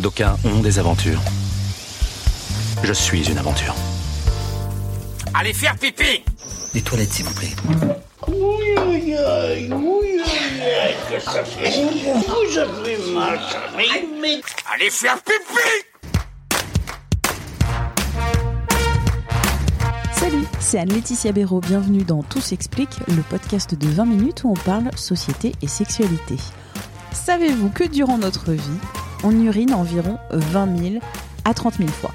D'aucuns ont des aventures. Je suis une aventure. Allez faire pipi Les toilettes, s'il vous plaît. Oui, oui, oui, oui, que ça fait Vous avez mal, ça mais... Allez faire pipi Salut, c'est Anne-Laetitia Béraud. Bienvenue dans Tout s'explique, le podcast de 20 minutes où on parle société et sexualité. Savez-vous que durant notre vie, on urine environ 20 000 à 30 000 fois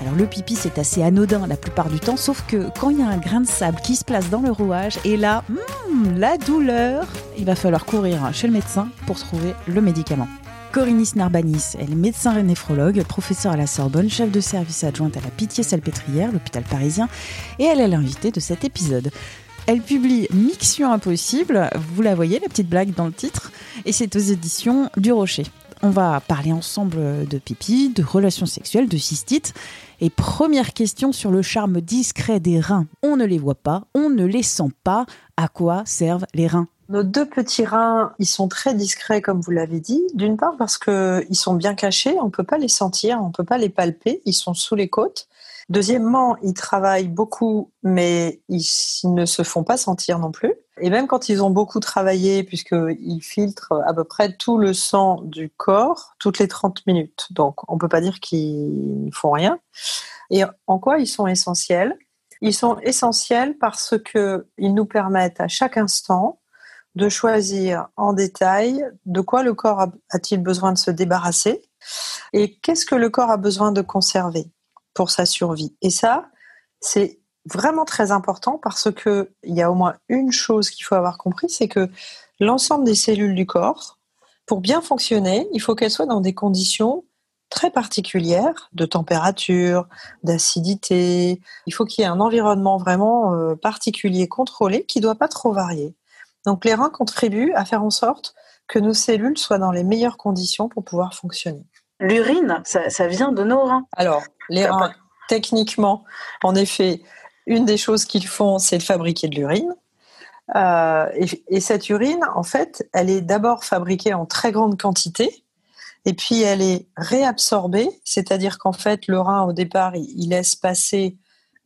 alors le pipi c'est assez anodin la plupart du temps, sauf que quand il y a un grain de sable qui se place dans le rouage, et là, hmm, la douleur, il va falloir courir chez le médecin pour trouver le médicament. Corinis Narbanis, elle est médecin néphrologue, professeure à la Sorbonne, chef de service adjointe à la Pitié-Salpêtrière, l'hôpital parisien, et elle est l'invitée de cet épisode. Elle publie Mixion Impossible, vous la voyez, la petite blague dans le titre, et c'est aux éditions du Rocher. On va parler ensemble de pipi, de relations sexuelles, de cystite. Et première question sur le charme discret des reins. On ne les voit pas, on ne les sent pas. À quoi servent les reins? Nos deux petits reins, ils sont très discrets, comme vous l'avez dit. D'une part parce qu'ils sont bien cachés, on ne peut pas les sentir, on ne peut pas les palper, ils sont sous les côtes. Deuxièmement, ils travaillent beaucoup, mais ils ne se font pas sentir non plus. Et même quand ils ont beaucoup travaillé, puisqu'ils filtrent à peu près tout le sang du corps toutes les 30 minutes. Donc, on ne peut pas dire qu'ils ne font rien. Et en quoi ils sont essentiels? Ils sont essentiels parce qu'ils nous permettent à chaque instant de choisir en détail de quoi le corps a-t-il besoin de se débarrasser et qu'est-ce que le corps a besoin de conserver pour sa survie. Et ça, c'est vraiment très important parce que il y a au moins une chose qu'il faut avoir compris, c'est que l'ensemble des cellules du corps, pour bien fonctionner, il faut qu'elles soient dans des conditions très particulières de température, d'acidité. Il faut qu'il y ait un environnement vraiment euh, particulier, contrôlé, qui ne doit pas trop varier. Donc les reins contribuent à faire en sorte que nos cellules soient dans les meilleures conditions pour pouvoir fonctionner. L'urine, ça, vient de nos reins. Alors, les reins, techniquement, en effet, une des choses qu'ils font, c'est de fabriquer de l'urine. Euh, et, cette urine, en fait, elle est d'abord fabriquée en très grande quantité, et puis elle est réabsorbée, c'est-à-dire qu'en fait, le rein, au départ, il, laisse passer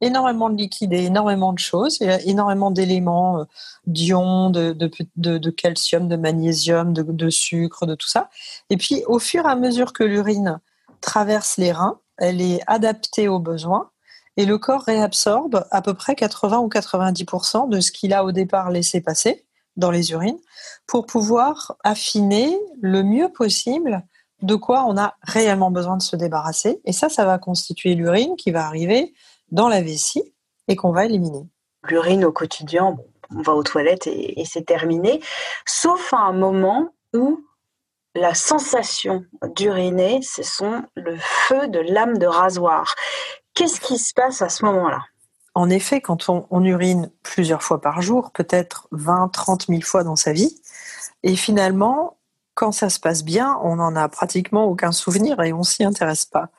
énormément de liquide et énormément de choses, énormément d'éléments, euh, d'ions, de, de, calcium, de magnésium, de, sucre, de tout ça. Et puis, au fur et à mesure que l'urine traverse les reins, elle est adaptée aux besoins et le corps réabsorbe à peu près 80 ou 90% de ce qu'il a au départ laissé passer dans les urines pour pouvoir affiner le mieux possible de quoi on a réellement besoin de se débarrasser. Et ça, ça va constituer l'urine qui va arriver dans la vessie et qu'on va éliminer. L'urine au quotidien, on va aux toilettes et, c'est terminé, sauf à un moment où la sensation d'uriner, ce sont le feu de lame de rasoir. Qu'est-ce qui se passe à ce moment-là? En effet, quand on, urine plusieurs fois par jour, peut-être 20, 30 000 fois dans sa vie, et finalement, quand ça se passe bien, on n'en a pratiquement aucun souvenir et on s'y intéresse pas.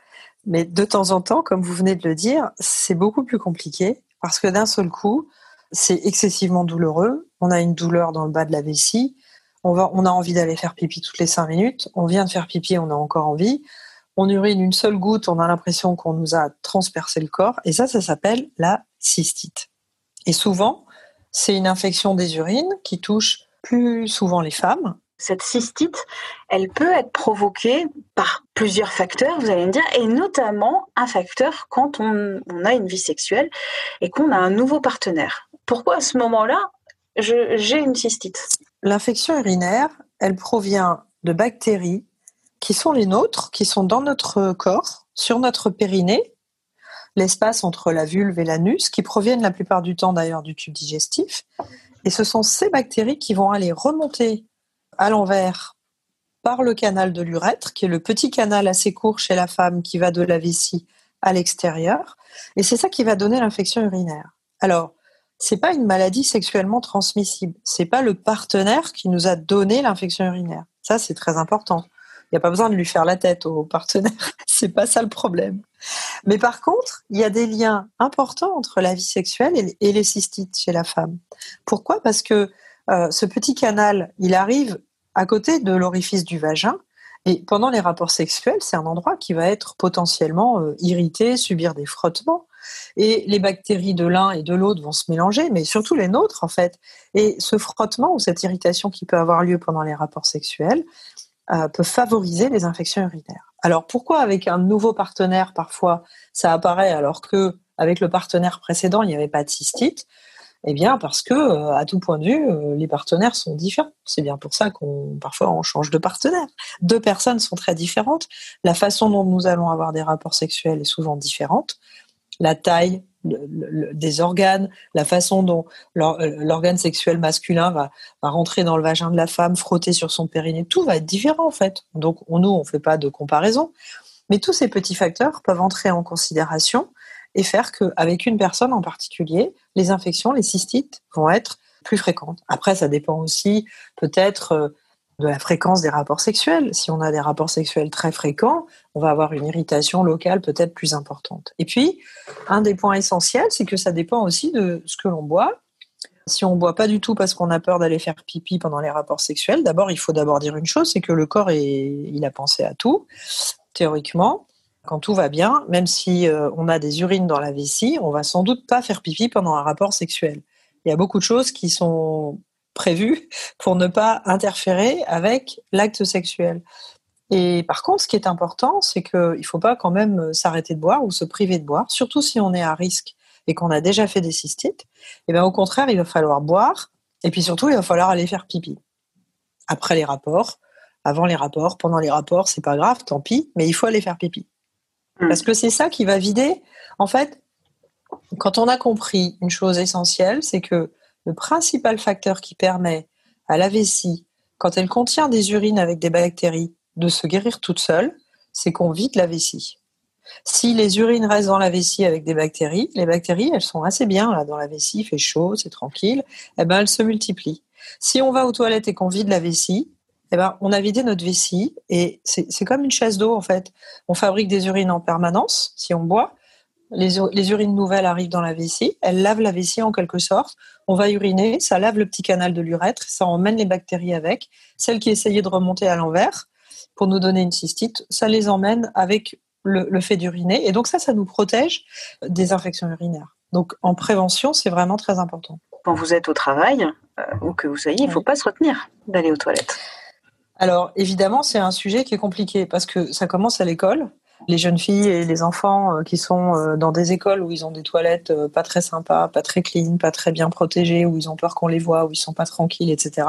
Mais de temps en temps, comme vous venez de le dire, c'est beaucoup plus compliqué parce que d'un seul coup, c'est excessivement douloureux. On a une douleur dans le bas de la vessie. On, on a envie d'aller faire pipi toutes les cinq minutes. On vient de faire pipi, on a encore envie. On urine une seule goutte, on a l'impression qu'on nous a transpercé le corps. Et ça, ça s'appelle la cystite. Et souvent, c'est une infection des urines qui touche plus souvent les femmes cette cystite, elle peut être provoquée par plusieurs facteurs, vous allez me dire, et notamment un facteur quand on, a une vie sexuelle et qu'on a un nouveau partenaire. Pourquoi à ce moment-là, j'ai une cystite? L'infection urinaire, elle provient de bactéries qui sont les nôtres, qui sont dans notre corps, sur notre périnée, l'espace entre la vulve et l'anus, qui proviennent la plupart du temps d'ailleurs du tube digestif. Et ce sont ces bactéries qui vont aller remonter à l'envers par le canal de l'urètre, qui est le petit canal assez court chez la femme qui va de la vessie à l'extérieur. Et c'est ça qui va donner l'infection urinaire. Alors, c'est pas une maladie sexuellement transmissible. C'est pas le partenaire qui nous a donné l'infection urinaire. Ça, c'est très important. Il n'y a pas besoin de lui faire la tête au partenaire. c'est pas ça le problème. Mais par contre, il y a des liens importants entre la vie sexuelle et les cystites chez la femme. Pourquoi? Parce que euh, ce petit canal, il arrive à côté de l'orifice du vagin. Et pendant les rapports sexuels, c'est un endroit qui va être potentiellement euh, irrité, subir des frottements. Et les bactéries de l'un et de l'autre vont se mélanger, mais surtout les nôtres en fait. Et ce frottement ou cette irritation qui peut avoir lieu pendant les rapports sexuels euh, peut favoriser les infections urinaires. Alors pourquoi avec un nouveau partenaire parfois ça apparaît alors que avec le partenaire précédent il n'y avait pas de cystite? Eh bien parce que euh, à tout point de vue euh, les partenaires sont différents. C'est bien pour ça qu'on parfois on change de partenaire. Deux personnes sont très différentes. La façon dont nous allons avoir des rapports sexuels est souvent différente la taille des organes, la façon dont euh, l'organe sexuel masculin va, rentrer dans le vagin de la femme, frotter sur son périnée, tout va être différent en fait. Donc nous, on ne fait pas de comparaison. Mais tous ces petits facteurs peuvent entrer en considération et faire qu'avec une personne en particulier, les infections, les cystites vont être plus fréquentes. Après, ça dépend aussi peut-être euh, de la fréquence des rapports sexuels. Si on a des rapports sexuels très fréquents, on va avoir une irritation locale peut-être plus importante. Et puis, un des points essentiels, c'est que ça dépend aussi de ce que l'on boit. Si on boit pas du tout parce qu'on a peur d'aller faire pipi pendant les rapports sexuels, d'abord, il faut d'abord dire une chose, c'est que le corps, est, il a pensé à tout, théoriquement. Quand tout va bien, même si euh, on a des urines dans la vessie, on va sans doute pas faire pipi pendant un rapport sexuel. Il y a beaucoup de choses qui sont prévu pour ne pas interférer avec l'acte sexuel. Et par contre, ce qui est important, c'est qu'il ne faut pas quand même s'arrêter de boire ou se priver de boire, surtout si on est à risque et qu'on a déjà fait des cystites. Et eh bien au contraire, il va falloir boire et puis surtout, il va falloir aller faire pipi. Après les rapports, avant les rapports, pendant les rapports, c'est pas grave, tant pis, mais il faut aller faire pipi. Mmh. Parce que c'est ça qui va vider. En fait, quand on a compris une chose essentielle, c'est que le principal facteur qui permet à la vessie, quand elle contient des urines avec des bactéries, de se guérir toute seule, c'est qu'on vide la vessie. Si les urines restent dans la vessie avec des bactéries, les bactéries, elles sont assez bien là dans la vessie, il fait chaud, c'est tranquille, eh ben elles se multiplient. Si on va aux toilettes et qu'on vide la vessie, eh ben on a vidé notre vessie et c'est comme une chasse d'eau en fait. On fabrique des urines en permanence si on boit, les, urines nouvelles arrivent dans la vessie, elles lavent la vessie en quelque sorte. On va uriner, ça lave le petit canal de l'urètre, ça emmène les bactéries avec. Celles qui essayaient de remonter à l'envers pour nous donner une cystite, ça les emmène avec le, fait d'uriner. Et donc ça, ça nous protège des infections urinaires. Donc en prévention, c'est vraiment très important. Quand vous êtes au travail, euh, ou que vous soyez, il ne faut pas se retenir d'aller aux toilettes. Alors évidemment, c'est un sujet qui est compliqué parce que ça commence à l'école les jeunes filles et les enfants euh, qui sont euh, dans des écoles où ils ont des toilettes euh, pas très sympas, pas très clean, pas très bien protégées, où ils ont peur qu'on les voit, où ils sont pas tranquilles, etc.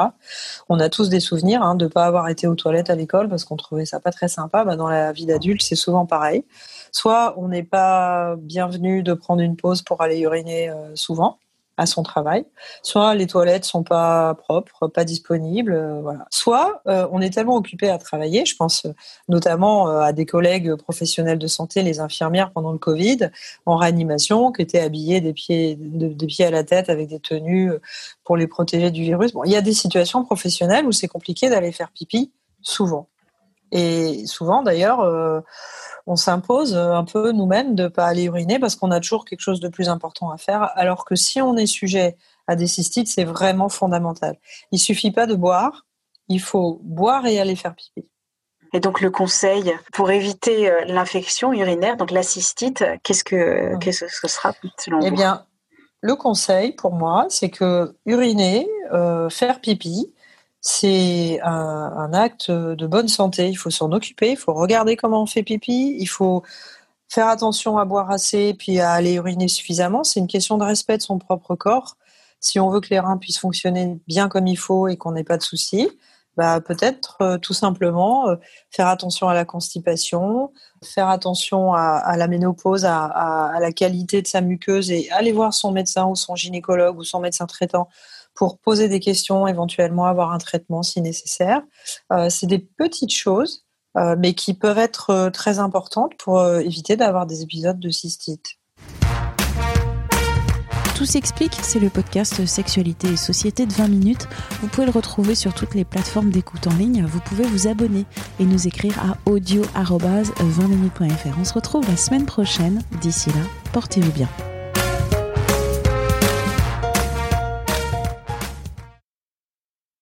On a tous des souvenirs hein, de pas avoir été aux toilettes à l'école parce qu'on trouvait ça pas très sympa. Bah, dans la vie d'adulte, c'est souvent pareil. Soit on n'est pas bienvenu de prendre une pause pour aller uriner souvent, à son travail. Soit les toilettes sont pas propres, pas disponibles, euh, voilà. Soit euh, on est tellement occupé à travailler, je pense notamment euh, à des collègues professionnels de santé, les infirmières pendant le Covid, en réanimation, qui étaient habillées des pieds, des pieds à la tête avec des tenues pour les protéger du virus. Bon, il y a des situations professionnelles où c'est compliqué d'aller faire pipi souvent. Et souvent, d'ailleurs, on s'impose euh, un peu nous-mêmes de ne pas aller uriner parce qu'on a toujours quelque chose de plus important à faire. Alors que si on est sujet à des cystites, c'est vraiment fondamental. Il suffit pas de boire, il faut boire et aller faire pipi. Et donc le conseil pour éviter euh, l'infection urinaire, donc la cystite, qu'est-ce que qu'est-ce que ce sera selon Eh bien, le conseil pour moi, c'est que uriner, euh, faire pipi, c'est un, acte de bonne santé. Il faut s'en occuper, il faut regarder comment on fait pipi, il faut faire attention à boire assez, puis à aller uriner suffisamment. C'est une question de respect de son propre corps. Si on veut que les reins puissent fonctionner bien comme il faut et qu'on n'ait pas de soucis, bah, peut-être euh, tout simplement euh, faire attention à la constipation, faire attention à, la ménopause, à, la qualité de sa muqueuse et aller voir son médecin ou son gynécologue ou son médecin traitant pour poser des questions, éventuellement avoir un traitement si nécessaire. Euh, c'est des petites choses, mais qui peuvent être très importantes pour éviter d'avoir des épisodes de cystite. Tout s'explique, c'est le podcast Sexualité et Société de 20 minutes. Vous pouvez le retrouver sur toutes les plateformes d'écoute en ligne. Vous pouvez vous abonner et nous écrire à audio 20minutes.fr. On se retrouve la semaine prochaine. D'ici là, portez-vous bien.